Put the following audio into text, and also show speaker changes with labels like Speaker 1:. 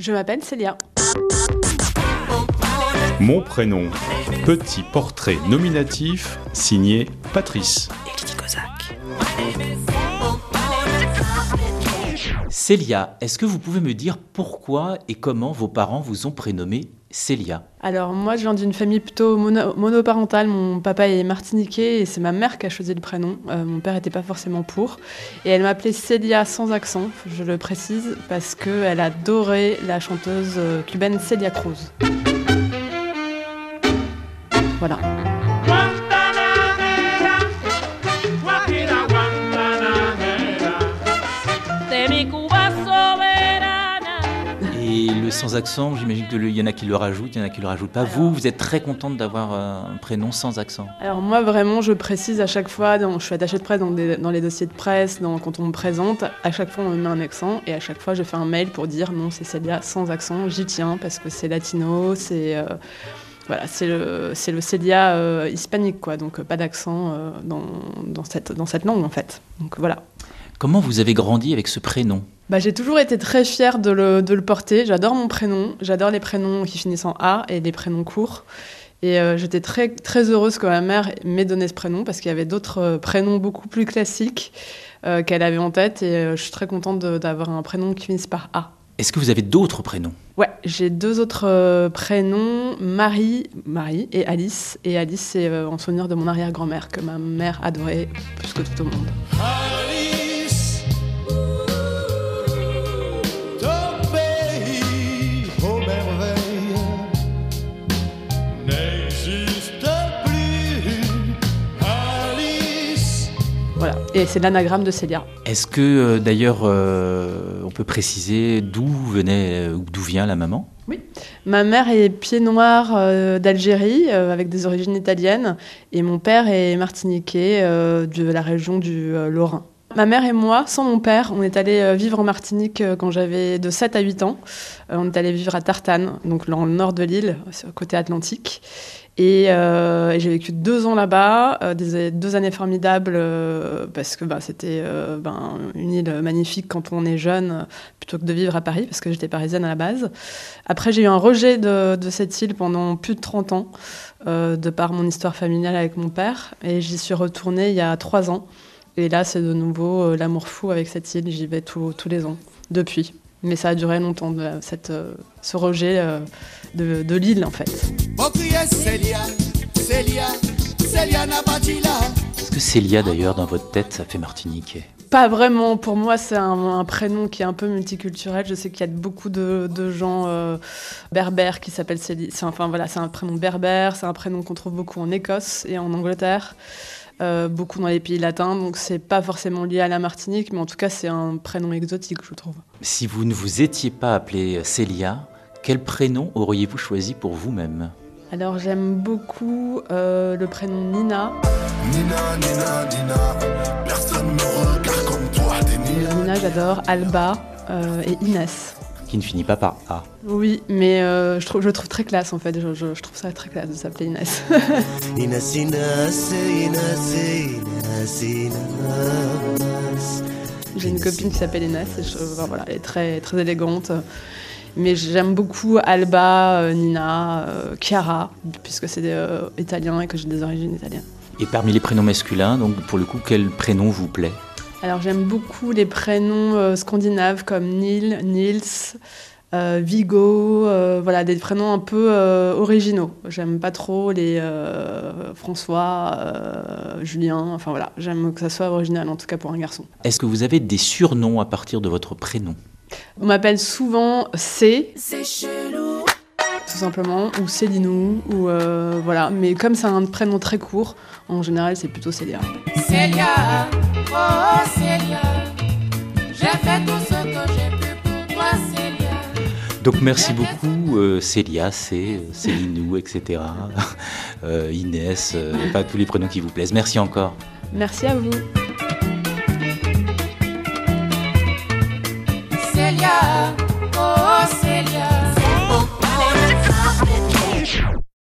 Speaker 1: Je m'appelle Célia.
Speaker 2: Mon prénom, petit portrait nominatif signé Patrice.
Speaker 3: Célia, est-ce que vous pouvez me dire pourquoi et comment vos parents vous ont prénommé Célia?
Speaker 1: Alors moi je viens d'une famille plutôt mono- monoparentale, mon papa est martiniquais et c'est ma mère qui a choisi le prénom, Euh, mon père n'était pas forcément pour. Et elle m'appelait Célia sans accent, je le précise, parce qu'elle adorait la chanteuse euh, cubaine Celia Cruz. Voilà.
Speaker 3: Sans accent, j'imagine qu'il y en a qui le rajoutent, il y en a qui le rajoutent pas. Vous, vous êtes très contente d'avoir euh, un prénom sans accent.
Speaker 1: Alors moi vraiment je précise à chaque fois, dans, je suis attachée de presse dans, les dossiers de presse, quand on me présente, à chaque fois on me met un accent et à chaque fois je fais un mail pour dire non c'est Célia sans accent, j'y tiens parce que c'est latino, c'est euh, voilà, c'est le, Célia euh, hispanique donc pas d'accent dans, dans, cette, dans cette langue en fait. Donc voilà.
Speaker 3: Comment vous avez grandi avec ce prénom
Speaker 1: Bah, j'ai toujours été très fière de le, de le porter. J'adore mon prénom. J'adore les prénoms qui finissent en A et les prénoms courts. Et euh, j'étais très, très heureuse que ma mère m'ait donné ce prénom parce qu'il y avait d'autres euh, prénoms beaucoup plus classiques euh, qu'elle avait en tête. Et euh, je suis très contente d'avoir un prénom qui finisse par A.
Speaker 3: Est-ce que vous avez d'autres prénoms?
Speaker 1: Ouais, j'ai deux autres prénoms, Marie, Marie et Alice. Et Alice, c'est en souvenir de mon arrière-grand-mère que ma mère adorait plus que tout au monde. Voilà. Et c'est l'anagramme de Célia.
Speaker 3: Est-ce que euh, d'ailleurs euh, on peut préciser d'où venait euh, ou d'où vient la maman?
Speaker 1: Ma mère est pied noir euh, d'Algérie, euh, avec des origines italiennes, et mon père est martiniquais de la région du Lorrain. Ma mère et moi, sans mon père, on est allé euh, vivre en Martinique euh, quand j'avais de 7 à 8 ans. Euh, on est allé vivre à Tartane, donc dans le nord de l'île, côté Atlantique. Et, j'ai vécu deux ans là-bas, deux années formidables, parce que bah, c'était ben, une île magnifique quand on est jeune, plutôt que de vivre à Paris, parce que j'étais parisienne à la base. Après, j'ai eu un rejet de, de cette île pendant plus de 30 ans, de par mon histoire familiale avec mon père. Et j'y suis retournée il y a trois ans. Et là, c'est de nouveau euh, l'amour fou avec cette île. J'y vais tous- tous les ans, depuis. Mais ça a duré longtemps, de- cette, euh, ce rejet euh, de, de l'île, en fait.
Speaker 3: Est-ce que Célia d'ailleurs dans votre tête ça fait martiniquais
Speaker 1: Pas vraiment. Pour moi, c'est un, un prénom qui est un peu multiculturel. Je sais qu'il y a beaucoup de, de gens euh, berbères qui s'appellent Célie. C'est enfin voilà, c'est un prénom berbère. C'est un prénom qu'on trouve beaucoup en Écosse et en Angleterre, euh, beaucoup dans les pays latins. Donc c'est pas forcément lié à la Martinique, mais en tout cas c'est un prénom exotique, je trouve.
Speaker 3: Si vous ne vous étiez pas appelée Célia, quel prénom auriez-vous choisi pour vous-même?
Speaker 1: Alors j'aime beaucoup euh, le prénom Nina.
Speaker 4: Nina, Nina, Nina, personne me regarde comme toi, t'es Nina.
Speaker 1: Nina, j'adore. Alba euh, et Inès.
Speaker 3: Qui ne finit pas par A.
Speaker 1: Oui, mais euh, je, trouve, je le trouve très classe en fait. Je, je- je trouve ça très classe de s'appeler Inès.
Speaker 5: Inas, Inas, Inas, Inas, Inas.
Speaker 1: J'ai une copine qui s'appelle Inès, et je- enfin, voilà, elle est très, très élégante. Mais j'aime beaucoup Alba, euh, Nina, euh, Chiara, puisque c'est euh, italien et que j'ai des origines italiennes.
Speaker 3: Et parmi les prénoms masculins, donc pour le coup, quel prénom vous plaît?
Speaker 1: Alors j'aime beaucoup les prénoms euh, scandinaves comme Neil, Nils, euh, Vigo, euh, voilà, des prénoms un peu euh, originaux. J'aime pas trop les euh, François, euh, Julien, enfin voilà, j'aime que ça soit original, en tout cas pour un garçon.
Speaker 3: Est-ce que vous avez des surnoms à partir de votre prénom?
Speaker 1: On m'appelle souvent C,
Speaker 6: C'est chelou.
Speaker 1: tout simplement, ou Célinou, ou euh, voilà. Mais comme c'est un prénom très court, en général, c'est plutôt Célia.
Speaker 6: Célia, oh Célia, j'ai fait tout ce que j'ai pu pour toi, Célia.
Speaker 3: Donc merci beaucoup euh, Célia, C, euh, Célinou, etc. Euh, Inès, euh, pas tous les prénoms qui vous plaisent. Merci encore.
Speaker 1: Merci à vous.
Speaker 6: Célia, oh Célia,